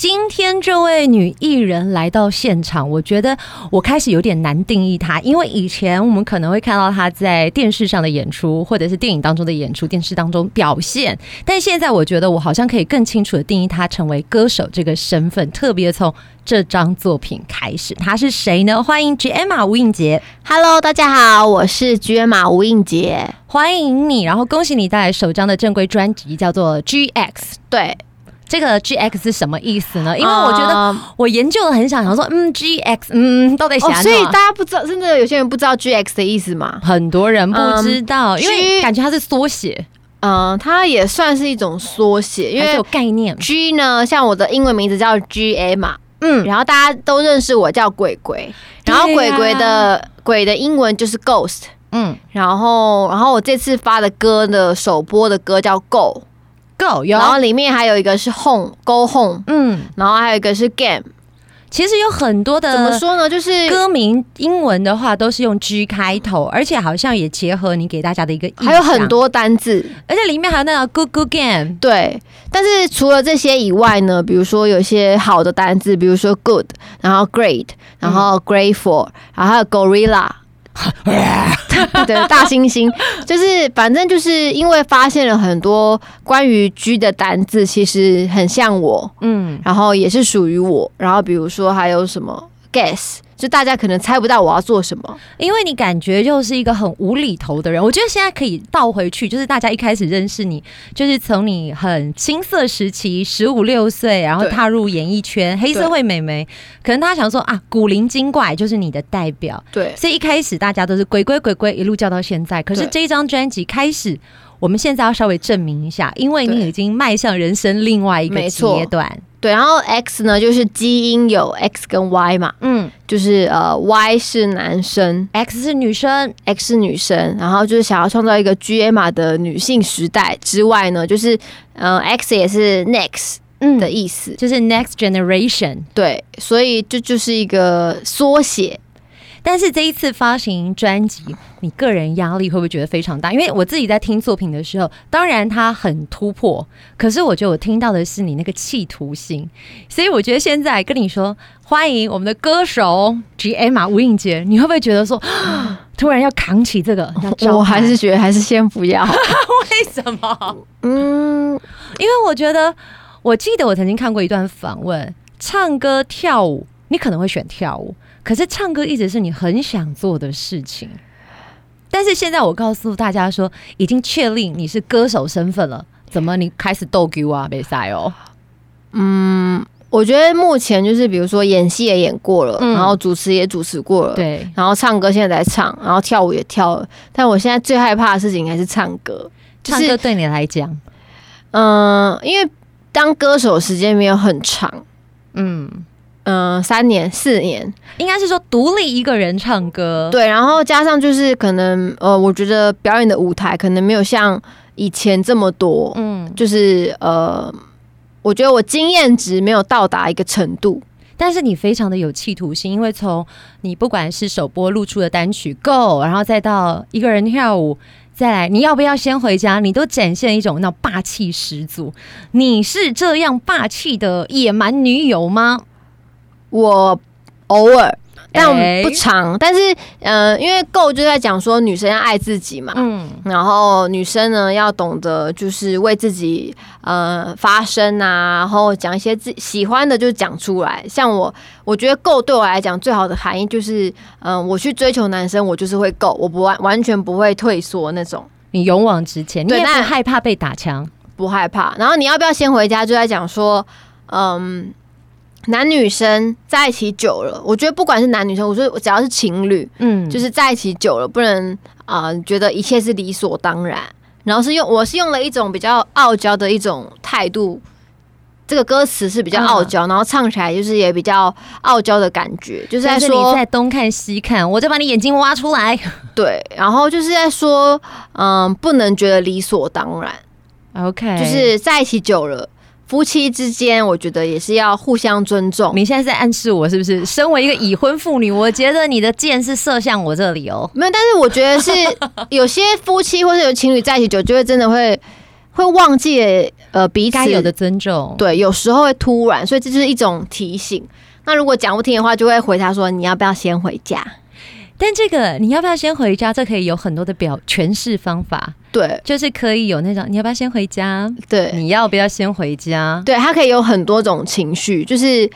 今天这位女艺人来到现场，我觉得我开始有点难定义她，因为以前我们可能会看到她在电视上的演出，或者是电影当中的演出，电视当中表现，但现在我觉得我好像可以更清楚的定义她成为歌手这个身份，特别从这张作品开始，她是谁呢？欢迎 G.Emma 吴映洁，Hello，大家好，我是 G.Emma 吴映洁，欢迎你，然后恭喜你带来首张的正规专辑，叫做 G.X，对。这个 G X 是什么意思呢？因为我觉得我研究了很想想说，嗯，G X，嗯，到底想、哦？所以大家不知道，真的有些人不知道 G X 的意思嘛？很多人不知道，嗯、因为感觉它是缩写。嗯，它也算是一种缩写，因为有概念。G 呢，像我的英文名字叫 G A 嘛，嗯，然后大家都认识我叫鬼鬼，然后鬼鬼的、啊、鬼的英文就是 Ghost，嗯，然后然后我这次发的歌的首播的歌叫 Go。Go，然后里面还有一个是 Home，Go Home，嗯，然后还有一个是 Game，其实有很多的，怎么说呢？就是歌名英文的话都是用 G 开头，而且好像也结合你给大家的一个，还有很多单字，而且里面还有那个 Good Good Game，对。但是除了这些以外呢，比如说有些好的单字，比如说 Good，然后 Great，然后 Grateful，然后还有 Gorilla。对，大猩猩就是，反正就是因为发现了很多关于居的单字，其实很像我，嗯，然后也是属于我，然后比如说还有什么 Guess。就大家可能猜不到我要做什么，因为你感觉就是一个很无厘头的人。我觉得现在可以倒回去，就是大家一开始认识你，就是从你很青涩时期，十五六岁，然后踏入演艺圈，黑社会美眉，可能大家想说啊，古灵精怪就是你的代表，对，所以一开始大家都是鬼鬼鬼鬼，一路叫到现在。可是这一张专辑开始，我们现在要稍微证明一下，因为你已经迈向人生另外一个阶段。对，然后 X 呢，就是基因有 X 跟 Y 嘛，嗯，就是呃 Y 是男生，X 是女生，X 是女生，然后就是想要创造一个 G-Emma 的女性时代之外呢，就是呃 X 也是 Next 嗯。的意思，嗯，就是 Next Generation，对，所以这就是一个缩写。但是这一次发行专辑，你个人压力会不会觉得非常大？因为我自己在听作品的时候，当然它很突破，可是我觉得我听到的是你那个企图心，所以我觉得现在跟你说欢迎我们的歌手 G-Emma 吴映洁，你会不会觉得说突然要扛起这个？我还是觉得还是先不要。为什么？嗯，因为我觉得，我记得我曾经看过一段访问，唱歌跳舞，你可能会选跳舞。可是唱歌一直是你很想做的事情，但是现在我告诉大家说，已经确定你是歌手身份了，怎么你开始逗 Q 啊？比赛哦，嗯，我觉得目前就是比如说演戏也演过了，嗯，然后主持也主持过了，对，然后唱歌现在在唱，然后跳舞也跳了，但我现在最害怕的事情还是唱歌。唱歌对你来讲，嗯，因为当歌手时间没有很长，嗯。嗯、呃，三年四年，应该是说独立一个人唱歌。对，然后加上就是可能呃，我觉得表演的舞台可能没有像以前这么多。嗯，就是呃，我觉得我经验值没有到达一个程度，但是你非常的有企图心，因为从你不管是首播露出的单曲《Go》，然后再到一个人跳舞，再来你要不要先回家，你都展现一种那霸气十足。你是这样霸气的野蛮女友吗？我偶尔，但不常。欸、但是，嗯、呃，因为 Go 就在讲说女生要爱自己嘛，嗯，然后女生呢要懂得就是为自己呃发声啊，然后讲一些自己喜欢的就讲出来。像我，我觉得 Go 对我来讲最好的含义就是，嗯、呃，我去追求男生，我就是会 Go，我不完完全不会退缩那种。你勇往直前，你也不害怕被打枪，不害怕。然后你要不要先回家？就在讲说，嗯。男女生在一起久了，我觉得不管是男女生，我说只要是情侣，嗯，就是在一起久了，不能啊、呃、觉得一切是理所当然，然后是用我是用了一种比较傲娇的一种态度，这个歌词是比较傲娇，嗯、然后唱起来就是也比较傲娇的感觉，就是在说你在东看西看，我就把你眼睛挖出来，对，然后就是在说，嗯，不能觉得理所当然，OK，就是在一起久了。夫妻之间，我觉得也是要互相尊重。你现在在暗示我是不是？身为一个已婚妇女，我觉得你的箭是射向我这里哦。没有，但是我觉得是 有些夫妻或者有情侣在一起久，就会真的会会忘记呃彼此该有的尊重。对，有时候会突然，所以这就是一种提醒。那如果讲不听的话，就会回他说：“你要不要先回家？”但这个你要不要先回家？这可以有很多的表诠释方法。对，就是可以有那种你要不要先回家？对，你要不要先回家？对，它可以有很多种情绪。就是，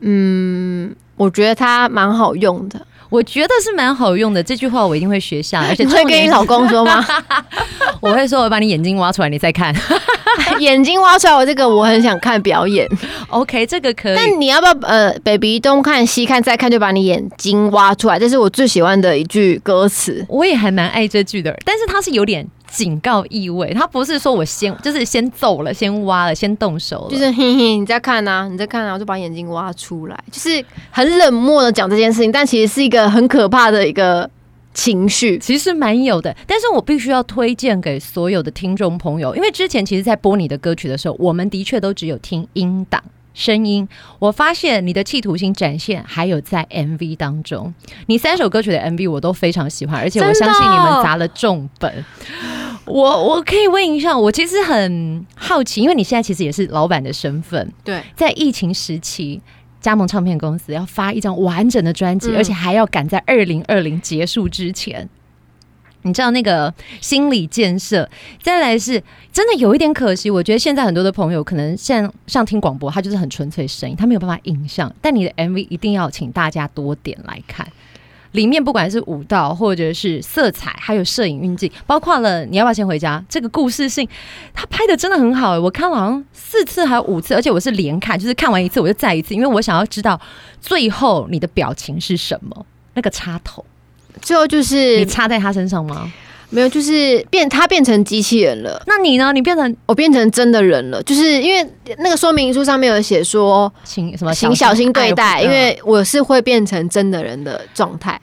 嗯，我觉得它蛮好用的。我觉得是蛮好用的。这句话我一定会学下，而且会跟你老公说吗？我会说，我把你眼睛挖出来，你再看。眼睛挖出来，我这个我很想看表演。OK，这个可以。但你要不要呃，baby 东看西看再看，就把你眼睛挖出来？这是我最喜欢的一句歌词。我也还蛮爱这句的，但是它是有点警告意味。它不是说我先就是先走了，先挖了，先动手了。就是嘿嘿，你再看啊，你再看啊，我就把眼睛挖出来。就是很冷漠的讲这件事情，但其实是一个很可怕的一个。情绪其实蛮有的，但是我必须要推荐给所有的听众朋友，因为之前其实，在播你的歌曲的时候，我们的确都只有听音档声音。我发现你的企图心展现还有在 MV 当中，你三首歌曲的 MV 我都非常喜欢，而且我相信你们砸了重本。我我可以问一下，我其实很好奇，因为你现在其实也是老板的身份，对，在疫情时期。加盟唱片公司要发一张完整的专辑，嗯，而且还要赶在二零二零结束之前，你知道那个心理建设。再来是真的有一点可惜，我觉得现在很多的朋友可能像像听广播，他就是很纯粹声音，他没有办法影像。但你的 MV 一定要请大家多点来看。里面不管是舞蹈，或者是色彩，还有摄影运镜，包括了你要不要先回家？这个故事性，他拍的真的很好，欸，我看了好像四次还有五次，而且我是连看，就是看完一次我就再一次，因为我想要知道最后你的表情是什么。那个插头，最后就是你插在他身上吗？没有，就是变他变成机器人了。那你呢？你变成我变成真的人了？就是因为那个说明书上面有写说，请什么请小心对待，因为我是会变成真的人的状态，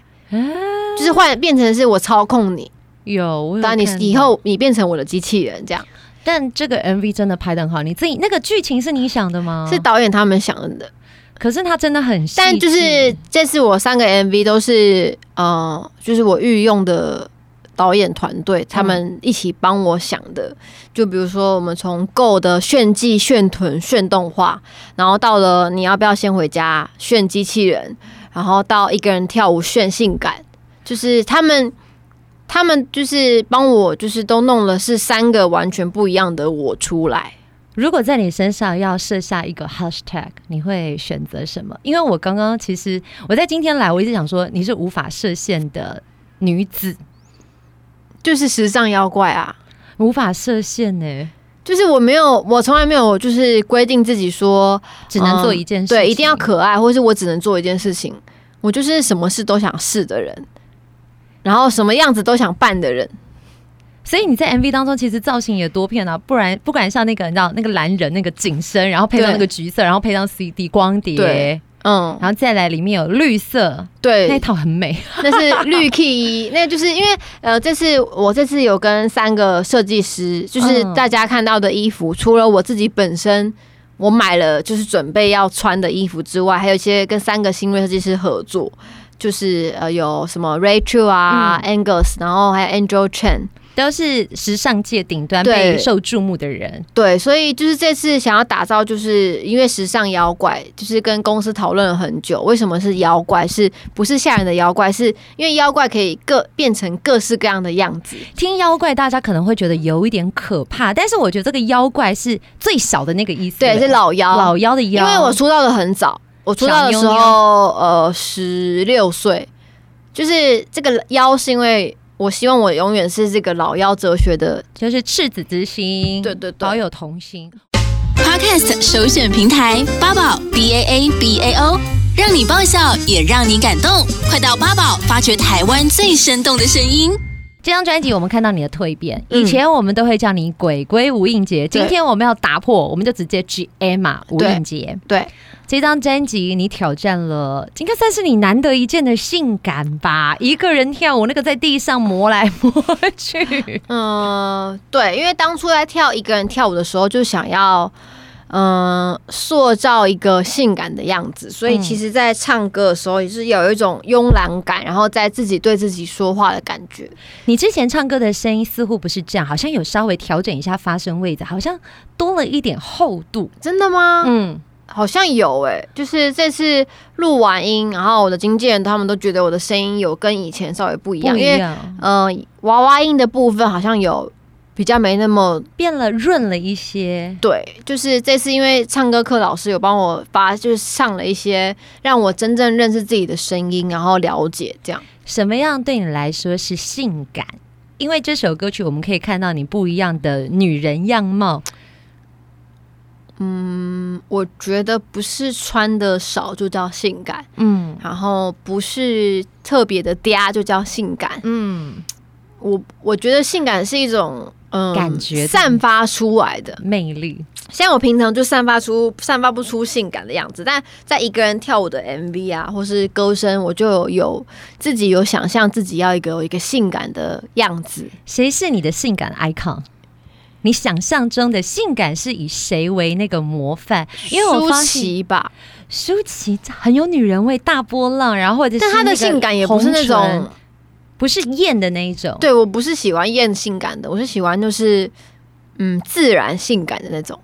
就是换变成是我操控你。有，当你以后你变成我的机器人这样。但这个 MV 真的拍得很好，你自己那个剧情是你想的吗？是导演他们想的。可是他真的很细，但就是这次我三个 MV 都是呃，就是我御用的。导演团队他们一起帮我想的，就比如说我们从 Go 的炫技、炫臀、炫动画，然后到了你要不要先回家炫机器人，然后到一个人跳舞炫性感，就是他们他们就是帮我，就是都弄了是三个完全不一样的我出来。如果在你身上要设下一个 Hashtag，你会选择什么？因为我刚刚其实我在今天来，我一直想说你是无法设限的女子。就是时尚妖怪啊，无法设限呢、欸。就是我没有，我从来没有就是规定自己说只能做一件事情、嗯，对，一定要可爱，或是我只能做一件事情。我就是什么事都想试的人，然后什么样子都想扮的人。所以你在 MV 当中其实造型也多变啊，不然不管像那个你知道那个蓝人那个紧身，然后配上那个橘色，然后配上 CD 光碟。嗯，然后再来里面有绿色，对，那套很美，那是绿 key，那就是因为呃，这次我这次有跟三个设计师，就是大家看到的衣服，嗯、除了我自己本身我买了就是准备要穿的衣服之外，还有一些跟三个新锐设计师合作，就是呃有什么 Rachel 啊、嗯、Angus，然后还有 Angel Chen。都是时尚界顶端备受注目的人，对，所以就是这次想要打造，就是因为时尚妖怪，就是跟公司讨论了很久，为什么是妖怪，是不是吓人的妖怪？是因为妖怪可以各变成各式各样的样子。听妖怪，大家可能会觉得有一点可怕，但是我觉得这个妖怪是最小的那个意思，对，是老妖，老妖的妖。因为我出道的很早，我出道的时候，呃，十六岁，就是这个妖是因为。我希望我永远是这个老妖哲学的，就是赤子之心，对对对，保有童心。Podcast 首选平台八宝 B A A B A O，让你爆笑也让你感动，快到八宝发掘台湾最生动的声音。这张专辑我们看到你的蜕变，以前我们都会叫你鬼鬼吴映洁，今天我们要打破，我们就直接 G Emma 吴映洁。对。这张专辑你挑战了，应该算是你难得一见的性感吧？一个人跳舞，那个在地上磨来磨去。嗯，对，因为当初在跳一个人跳舞的时候，就想要嗯，塑造一个性感的样子，所以其实，在唱歌的时候也是有一种慵懒感，然后在自己对自己说话的感觉。你之前唱歌的声音似乎不是这样，好像有稍微调整一下发声位置，好像多了一点厚度。真的吗？嗯，好像有诶、欸，就是这次录完音，然后我的经纪人他们都觉得我的声音有跟以前稍微不一样，因为嗯、呃，娃娃音的部分好像有。比较没那么变了润了一些，对，就是这次因为唱歌课老师有帮我发，就是上了一些让我真正认识自己的声音，然后了解这样。什么样对你来说是性感？因为这首歌曲我们可以看到你不一样的女人样貌。嗯，我觉得不是穿的少就叫性感，嗯，然后不是特别的嗲就叫性感，嗯，我我觉得性感是一种。嗯，感觉散发出来的魅力，像我平常就散发出散发不出性感的样子，但在一个人跳舞的 MV 啊，或是歌声，我就有，有自己有想象自己要一个有一个性感的样子。谁是你的性感 icon？你想象中的性感是以谁为那个模范？因为我发现舒淇吧，舒淇很有女人味，大波浪，然后或者是但她的性感也不是那种。不是艳的那一种，对，我不是喜欢艳性感的，我是喜欢就是嗯自然性感的那种，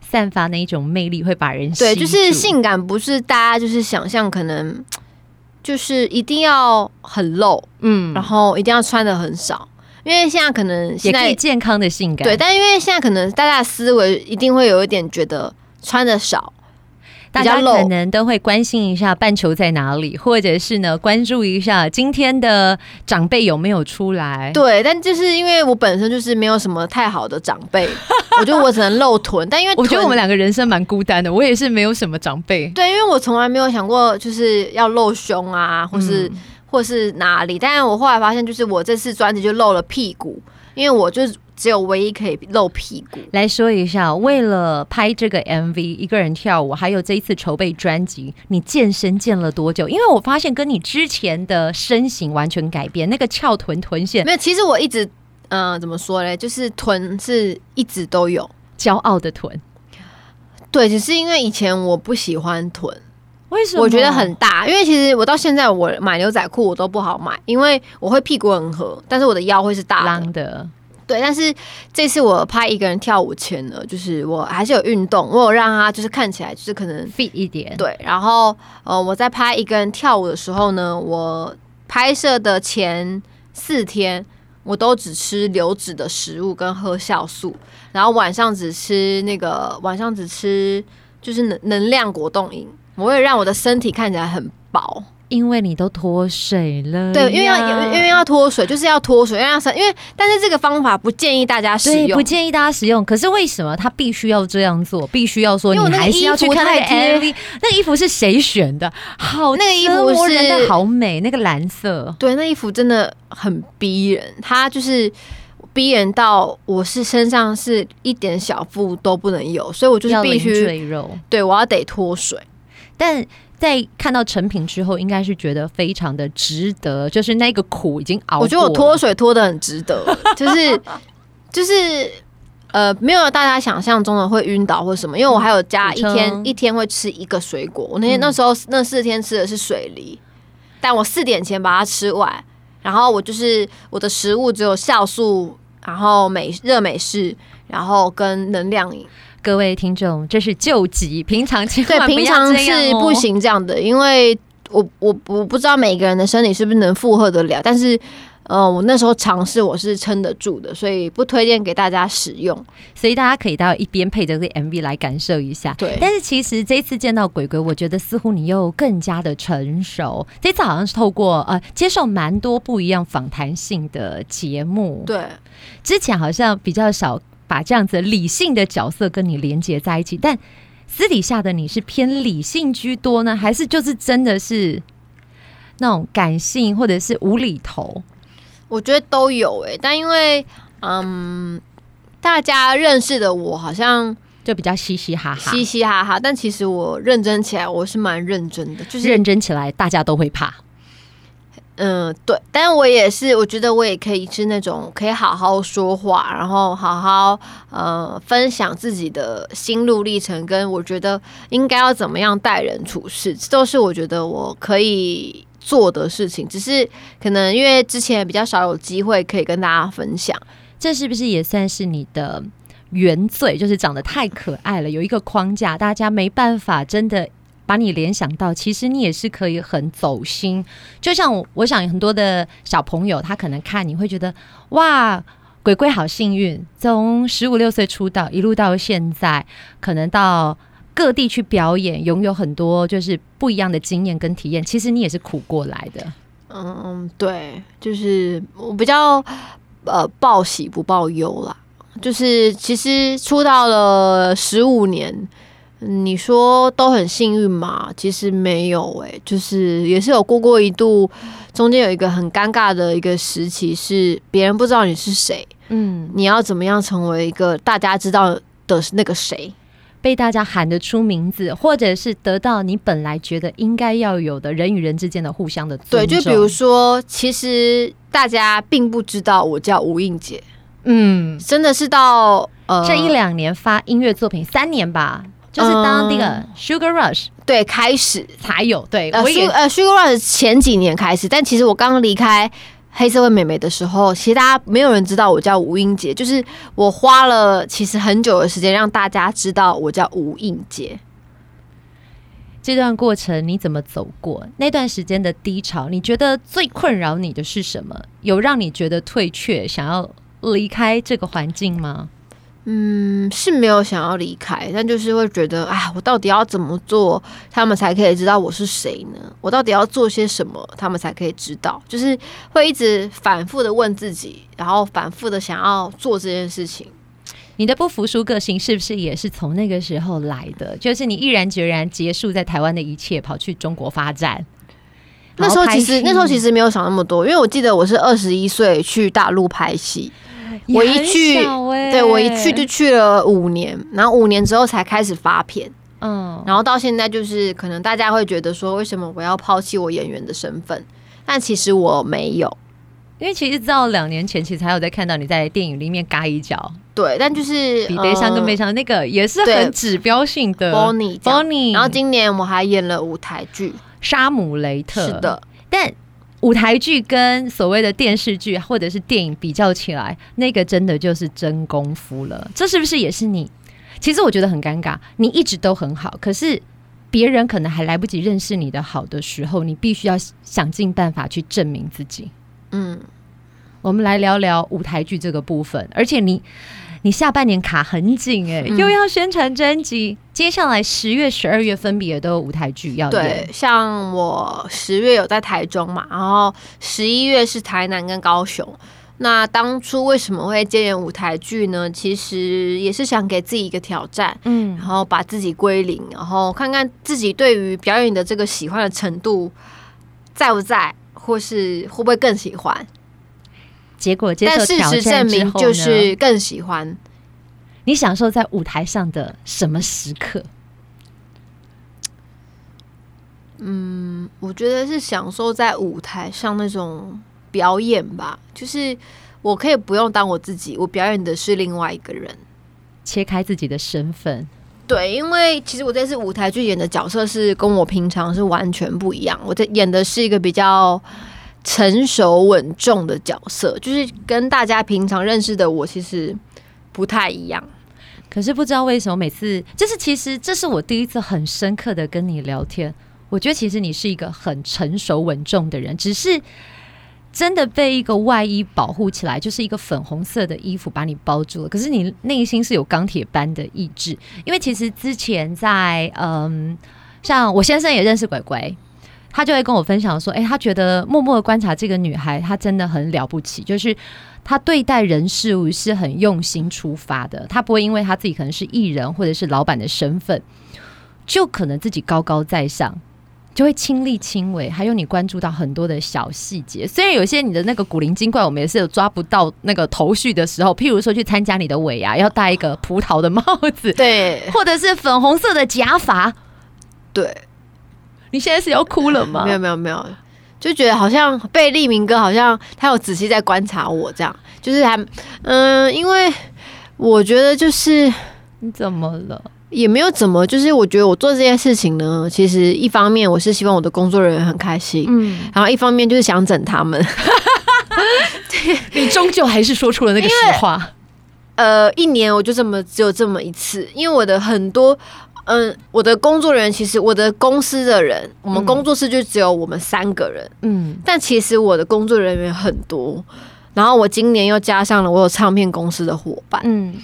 散发那一种魅力会把人对，就是性感不是大家就是想象可能就是一定要很露，嗯，然后一定要穿的很少，因为现在可能现在也可以健康的性感，对，但因为现在可能大家的思维一定会有一点觉得穿的少。大家可能都会关心一下半球在哪里，或者是呢关注一下今天的长辈有没有出来。对，但就是因为我本身就是没有什么太好的长辈，我觉得我只能露臀。但因为我觉得我们两个人生蛮孤单的，我也是没有什么长辈。对，因为我从来没有想过就是要露胸啊，或是、嗯、或是哪里。但是我后来发现，就是我这次专辑就露了屁股，因为我就。只有唯一可以露屁股。来说一下，为了拍这个 MV，一个人跳舞，还有这一次筹备专辑，你健身健了多久？因为我发现跟你之前的身形完全改变，那个翘臀臀线没有。其实我一直，嗯、呃，怎么说嘞？就是臀是一直都有，骄傲的臀。对，只是因为以前我不喜欢臀，为什么？我觉得很大。因为其实我到现在我买牛仔裤我都不好买，因为我会屁股很合，但是我的腰会是大的。对，但是这次我拍一个人跳舞前呢，就是我还是有运动，我有让他就是看起来就是可能 fit 一点。对，然后呃，我在拍一个人跳舞的时候呢，我拍摄的前四天我都只吃流质的食物跟喝酵素，然后晚上只吃那个晚上只吃就是能能量果冻饮，我会让我的身体看起来很薄。因为你都脱水了，对，因为要因为要脱水，就是要脱水，因为要因为但是这个方法不建议大家使用，不建议大家使用。可是为什么他必须要这样做？必须要说你还是要去看那个 MV？那个衣服是谁选的？好，那个衣服是好美，那个蓝色，对，那衣服真的很逼人，它就是逼人到我是身上是一点小腹都不能有，所以我就是必须对，我要得脱水，但。在看到成品之后，应该是觉得非常的值得，就是那个苦已经熬。我觉得我脱水脱的很值得，就是就是呃，没有大家想象中的会晕倒或什么，因为我还有加一天、嗯、一天会吃一个水果。我那天那时候、嗯、那四天吃的是水梨，但我四点前把它吃完，然后我就是我的食物只有酵素，然后美热美式，然后跟能量饮。各位听众，这是救急，平常情况对，平常是不行这样的，因为我我我不知道每个人的身体是不是能负荷得了，但是，呃，我那时候尝试我是撑得住的，所以不推荐给大家使用，所以大家可以到一边配着这个 MV 来感受一下。对，但是其实这次见到鬼鬼，我觉得似乎你又更加的成熟，这次好像是透过呃接受蛮多不一样访谈性的节目，对，之前好像比较少。把这样子理性的角色跟你连接在一起，但私底下的你是偏理性居多呢，还是就是真的是那种感性或者是无厘头？我觉得都有诶、欸，但因为嗯，大家认识的我好像就比较嘻嘻哈哈，嘻嘻哈哈，但其实我认真起来我是蛮认真的，就是认真起来大家都会怕。嗯，对，但我也是，我觉得我也可以是那种可以好好说话，然后好好呃分享自己的心路历程，跟我觉得应该要怎么样待人处事，这都是我觉得我可以做的事情。只是可能因为之前比较少有机会可以跟大家分享，这是不是也算是你的原罪？就是长得太可爱了，有一个框架，大家没办法真的。把你联想到，其实你也是可以很走心。就像我，想很多的小朋友，他可能看你会觉得，哇，鬼鬼好幸运，从十五六岁出道一路到现在，可能到各地去表演，拥有很多就是不一样的经验跟体验。其实你也是苦过来的。嗯，对，就是我比较呃报喜不报忧啦。就是其实出道了十五年。你说都很幸运嘛？其实没有诶、欸，就是也是有过过一度，中间有一个很尴尬的一个时期，是别人不知道你是谁，嗯，你要怎么样成为一个大家知道的那个谁，被大家喊得出名字，或者是得到你本来觉得应该要有的人与人之间的互相的尊重。对，就比如说，其实大家并不知道我叫吴映洁，嗯，真的是到呃这一两年发音乐作品三年吧。就是当那个 Sugar Rush、嗯、对开始才有对，呃，呃 Sugar Rush 前几年开始，但其实我刚刚离开黑社会美眉的时候，其实大家没有人知道我叫吴英杰，就是我花了其实很久的时间让大家知道我叫吴英杰。这段过程你怎么走过？那段时间的低潮，你觉得最困扰你的是什么？有让你觉得退却，想要离开这个环境吗？嗯，是没有想要离开，但就是会觉得，哎，我到底要怎么做，他们才可以知道我是谁呢？我到底要做些什么，他们才可以知道？就是会一直反复的问自己，然后反复的想要做这件事情。你的不服输个性是不是也是从那个时候来的？就是你毅然决然结束在台湾的一切，跑去中国发展。那时候其实那时候其实没有想那么多，因为我记得我是二十一岁去大陆拍戏。我一去，欸、对，我一去就去了五年，然后五年之后才开始发片，嗯，然后到现在就是可能大家会觉得说，为什么我要抛弃我演员的身份？但其实我没有，因为其实到两年前，其实还有在看到你在电影里面嘎一脚，对，但就是比悲伤更悲伤、呃、那个也是很指标性的 Bonnie，Bonnie，然后今年我还演了舞台剧《莎姆雷特》，是的，但。舞台剧跟所谓的电视剧或者是电影比较起来，那个真的就是真功夫了。这是不是也是你？其实我觉得很尴尬，你一直都很好，可是别人可能还来不及认识你的好的时候，你必须要想尽办法去证明自己。嗯，我们来聊聊舞台剧这个部分，而且你。你下半年卡很紧哎、欸，嗯、又要宣传专辑，接下来十月、十二月分别都有舞台剧要演。对，像我十月有在台中嘛，然后十一月是台南跟高雄。那当初为什么会接演舞台剧呢？其实也是想给自己一个挑战，嗯，然后把自己归零，然后看看自己对于表演的这个喜欢的程度在不在，或是会不会更喜欢。结果接受挑战之后呢，但事实证明就是更喜欢。你享受在舞台上的什么时刻？嗯，我觉得是享受在舞台上那种表演吧。就是我可以不用当我自己，我表演的是另外一个人，切开自己的身份。对，因为其实我这次舞台剧演的角色是跟我平常是完全不一样。我在演的是一个比较。成熟稳重的角色，就是跟大家平常认识的我其实不太一样。可是不知道为什么，每次就是其实这是我第一次很深刻的跟你聊天。我觉得其实你是一个很成熟稳重的人，只是真的被一个外衣保护起来，就是一个粉红色的衣服把你包住了。可是你内心是有钢铁般的意志，因为其实之前在嗯，像我先生也认识鬼鬼。他就会跟我分享说：“哎、欸，他觉得默默的观察这个女孩，她真的很了不起。就是她对待人事物是很用心出发的。她不会因为她自己可能是艺人或者是老板的身份，就可能自己高高在上，就会亲力亲为。还有你关注到很多的小细节。虽然有些你的那个古灵精怪，我们也是有抓不到那个头绪的时候。譬如说去参加你的尾牙，要戴一个葡萄的帽子，对，或者是粉红色的假发，对。”你现在是要哭了吗？没有没有没有，就觉得好像被立明哥好像他有仔细在观察我，这样就是还嗯，因为我觉得就是你怎么了？也没有怎么，就是我觉得我做这件事情呢，其实一方面我是希望我的工作人员很开心，嗯，然后一方面就是想整他们。你终究还是说出了那个实话。呃，一年我就这么只有这么一次，因为我的很多，嗯，我的工作人员其实我的公司的人，我们工作室就只有我们三个人，嗯，但其实我的工作人员很多，然后我今年又加上了我有唱片公司的伙伴，嗯。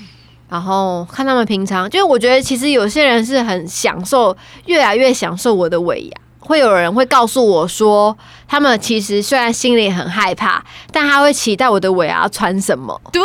然后看他们平常，就是我觉得其实有些人是很享受，越来越享受我的尾牙。会有人会告诉我说，他们其实虽然心里很害怕，但他会期待我的尾牙穿什么。对，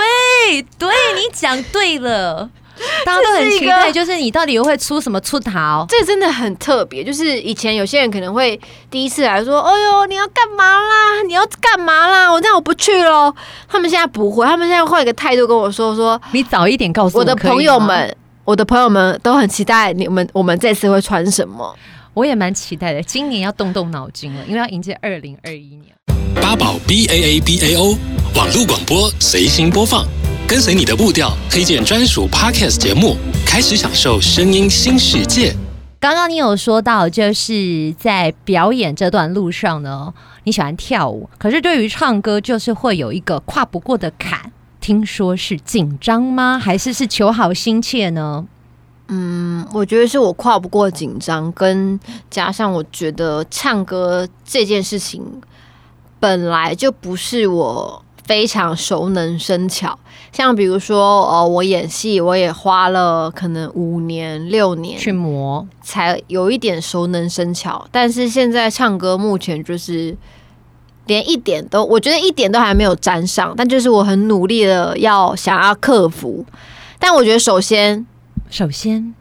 对，你讲对了。大家都很期待，就是你到底又会出什么出逃？这真的很特别。就是以前有些人可能会第一次来说：“哎呦，你要干嘛啦？你要干嘛啦？”我这样我不去喽。他们现在不会，他们现在换一个态度跟我说：“说你早一点告诉我。”我的朋友们，我的朋友们都很期待你们，我们这次会穿什么？我也蛮期待的。今年要动动脑筋了，因为要迎接二零二一年。八宝 B A A B A O 网络广播随心播放。跟随你的步调，推荐专属 Podcast 节目，开始享受声音新世界。刚刚你有说到，就是在表演这段路上呢，你喜欢跳舞，可是对于唱歌，就是会有一个跨不过的坎。听说是紧张吗？还是是求好心切呢？嗯，我觉得是我跨不过紧张，跟加上我觉得唱歌这件事情本来就不是我。非常熟能生巧，像比如说，呃，我演戏，我也花了可能五年六年去磨，才有一点熟能生巧。但是现在唱歌，目前就是连一点都，我觉得一点都还没有沾上。但就是我很努力的要想要克服。但我觉得首先，首先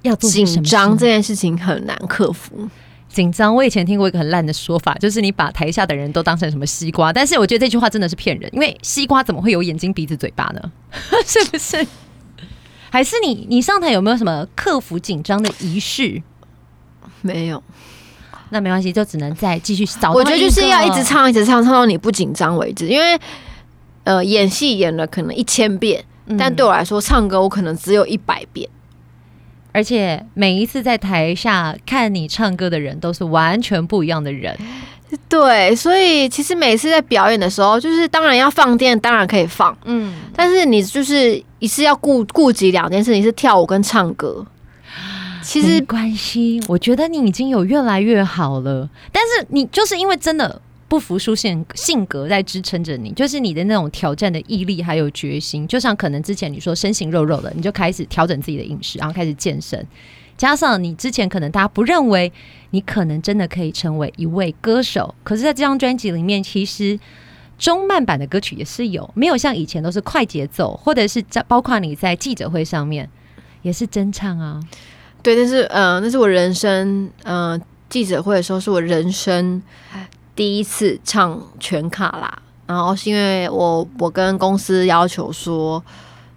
要紧张这件事情很难克服。紧张，我以前听过一个很烂的说法，就是你把台下的人都当成什么西瓜，但是我觉得这句话真的是骗人，因为西瓜怎么会有眼睛、鼻子、嘴巴呢？是不是？还是你你上台有没有什么克服紧张的仪式？没有，那没关系，就只能再继续找。我觉得就是要一直唱，一直唱，唱到你不紧张为止。因为呃，演戏演了可能一千遍，但对我来说，唱歌我可能只有一百遍。而且每一次在台下看你唱歌的人都是完全不一样的人，对，所以其实每次在表演的时候，就是当然要放电，当然可以放，嗯，但是你就是一次要顾顾及两件事情，是跳舞跟唱歌。其实没关系，我觉得你已经有越来越好了，但是你就是因为真的。不服输性性格在支撑着你，就是你的那种挑战的毅力还有决心。就像可能之前你说身形肉肉的，你就开始调整自己的饮食，然后开始健身。加上你之前可能大家不认为你可能真的可以成为一位歌手，可是在这张专辑里面，其实中慢版的歌曲也是有，没有像以前都是快节奏，或者是在包括你在记者会上面也是真唱啊。对，但是嗯、那是我人生嗯、记者会的时候是我人生。第一次唱全卡啦，然后是因为我我跟公司要求说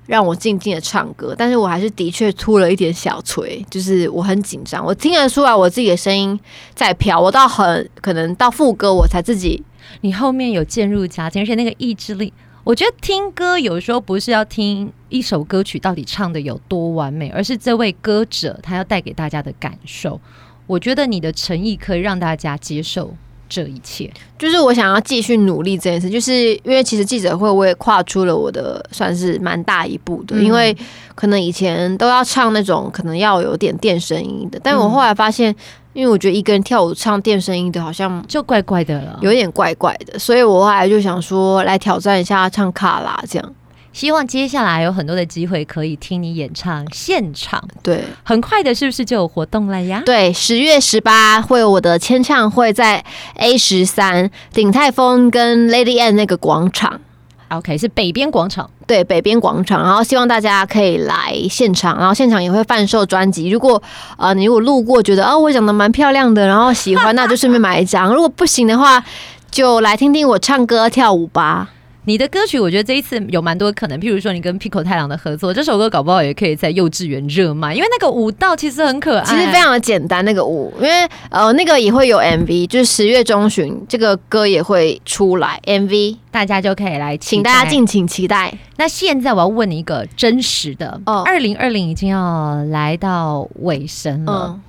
让我静静的唱歌，但是我还是的确吐了一点小锤，就是我很紧张，我听得出来我自己的声音在飘，我到很可能到副歌我才自己，你后面有渐入佳境，而且那个意志力，我觉得听歌有时候不是要听一首歌曲到底唱得有多完美，而是这位歌者他要带给大家的感受，我觉得你的诚意可以让大家接受。这一切。就是我想要继续努力这件事，就是因为其实记者会我也跨出了我的算是蛮大一步的，嗯、因为可能以前都要唱那种可能要有点电声音的，但我后来发现，因为我觉得一个人跳舞唱电声音的好像就怪怪的了，有点怪怪的，所以我后来就想说来挑战一下唱卡拉这样。希望接下来有很多的机会可以听你演唱现场。对，很快的，是不是就有活动了呀？对，十月十八会有我的签唱会在 A 十三鼎泰丰跟 Lady M 那个广场。OK，是北边广场。对，北边广场。然后希望大家可以来现场，然后现场也会贩售专辑。如果呃你如果路过觉得哦我长得蛮漂亮的，然后喜欢，那就顺便买一张。如果不行的话，就来听听我唱歌跳舞吧。你的歌曲，我觉得这一次有蛮多可能，譬如说你跟 Pico 太郎的合作，这首歌搞不好也可以在幼稚园热卖，因为那个舞蹈其实很可爱，其实非常的简单那个舞，因为呃那个也会有 MV，就是十月中旬这个歌也会出来 MV，大家就可以来，请大家敬请期待。那现在我要问你一个真实的，哦，二零二零已经要来到尾声了。嗯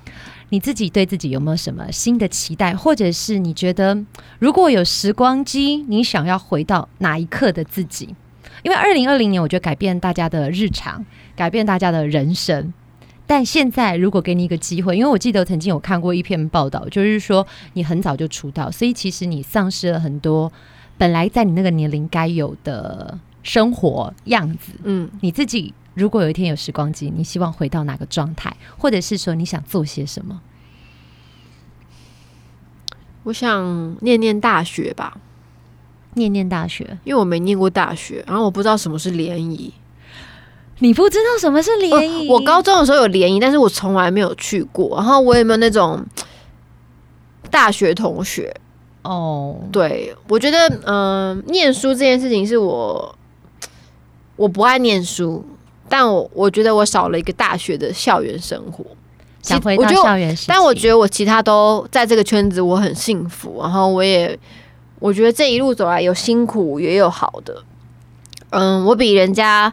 你自己对自己有没有什么新的期待，或者是你觉得如果有时光机，你想要回到哪一刻的自己？因为二零二零年，我觉得改变大家的日常，改变大家的人生。但现在如果给你一个机会，因为我记得曾经有看过一篇报道，就是说你很早就出道，所以其实你丧失了很多本来在你那个年龄该有的生活样子。嗯，你自己。如果有一天有时光机，你希望回到哪个状态，或者是说你想做些什么？我想念念大学吧，念念大学，因为我没念过大学，然后我不知道什么是联谊。你不知道什么是联谊？哦，我高中的时候有联谊，但是我从来没有去过。然后我有没有那种大学同学？哦，对，我觉得，嗯、呃，念书这件事情是我，我不爱念书。但我我觉得我少了一个大学的校园生活，想回到校园。但我觉得我其他都在这个圈子，我很幸福。然后我也我觉得这一路走来有辛苦也有好的。嗯，我比人家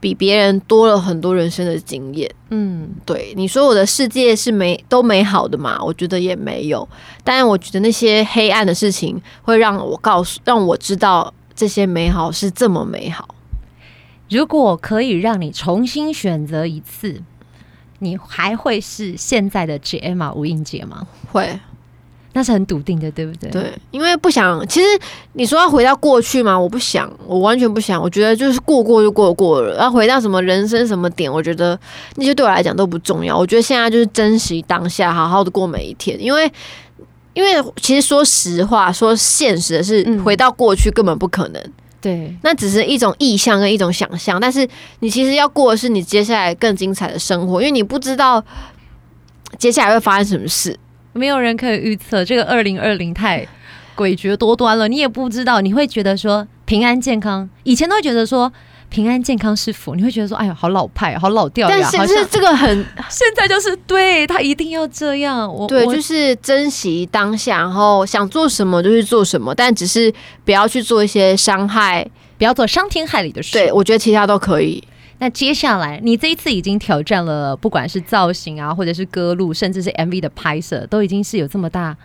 比别人多了很多人生的经验。嗯，对，你说我的世界是美都美好的嘛？我觉得也没有。但我觉得那些黑暗的事情会让我告诉让我知道这些美好是这么美好。如果可以让你重新选择一次，你还会是现在的 G.M.A. 吴映洁吗？会，那是很笃定的，对不对？对，因为不想。其实你说要回到过去吗？我不想，我完全不想。我觉得就是过过就过过了，要回到什么人生什么点，我觉得那些对我来讲都不重要。我觉得现在就是珍惜当下，好好的过每一天。因为，因为其实说实话，说现实的是，回到过去根本不可能。嗯对，那只是一种意向跟一种想象，但是你其实要过的是你接下来更精彩的生活，因为你不知道接下来会发生什么事，没有人可以预测。这个二零二零太诡谲多端了，你也不知道，你会觉得说平安健康，以前都会觉得说。平安健康是福，你会觉得说，哎呀，好老派，好老调。但是是这个很，现在就是对他一定要这样。我对，就是珍惜当下，然后想做什么就去做什么，但只是不要去做一些伤害，不要做伤天害理的事。对，我觉得其他都可以。那接下来，你这一次已经挑战了，不管是造型啊，或者是歌路，甚至是 MV 的拍摄，都已经是有这么大。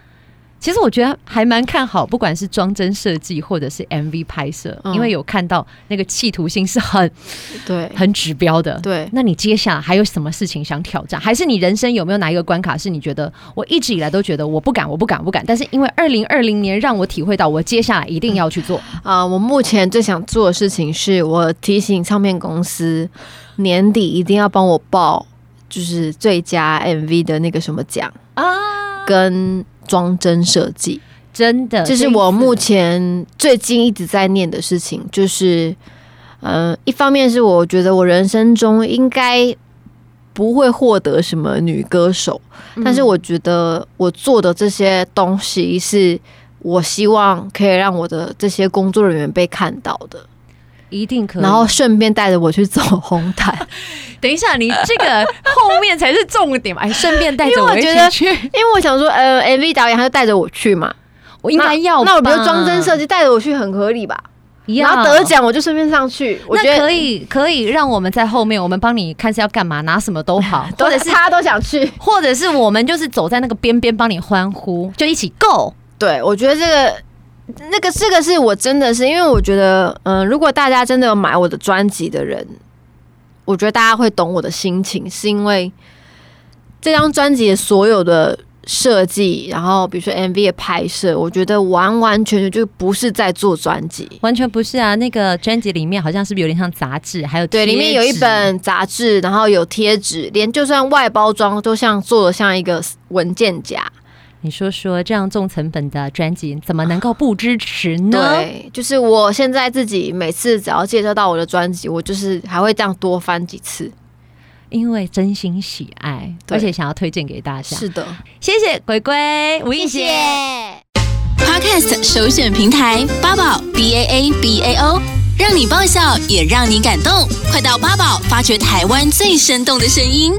其实我觉得还蛮看好，不管是装帧设计或者是 MV 拍摄，嗯，因为有看到那个企图心是很 对、很指标的。对，那你接下来还有什么事情想挑战？还是你人生有没有哪一个关卡是你觉得我一直以来都觉得我不敢、我不敢、不敢，但是因为二零二零年让我体会到，我接下来一定要去做啊，嗯！我目前最想做的事情是我提醒唱片公司年底一定要帮我报，就是最佳 MV 的那个什么奖啊，跟。装帧设计，真的，这是我目前最近一直在念的事情。就是，嗯、呃，一方面是我觉得我人生中应该不会获得什么女歌手，嗯，但是我觉得我做的这些东西是我希望可以让我的这些工作人员被看到的。一定可以，然后顺便带着我去走红毯。等一下，你这个后面才是重点嘛？哎，顺便带着我一起去，因为我想说，呃，MV 导演他就带着我去嘛，我应该要。那我觉得装帧设计带着我去很合理吧？然后得奖我就顺便上去，我觉得可以，可以让我们在后面，我们帮你看是要干嘛，拿什么都好，或者是他都想去，或者是我们就是走在那个边边帮你欢呼，就一起 go。对，我觉得这个。那个这个是我真的是，因为我觉得，嗯、呃，如果大家真的有买我的专辑的人，我觉得大家会懂我的心情，是因为这张专辑的所有的设计，然后比如说 MV 的拍摄，我觉得完完全全就不是在做专辑，完全不是啊。那个专辑里面好像是不是有点像杂志，还有对，里面有一本杂志，然后有贴纸，连就算外包装都像做的像一个文件夹。你说说，这样重成本的专辑怎么能够不支持呢？对，就是我现在自己每次只要介绍到我的专辑，我就是还会这样多翻几次，因为真心喜爱，而且想要推荐给大家。是的，谢谢鬼鬼吴映洁。Podcast 首选平台八宝 B A A B A O，让你爆笑也让你感动，快到八宝发掘台湾最生动的声音。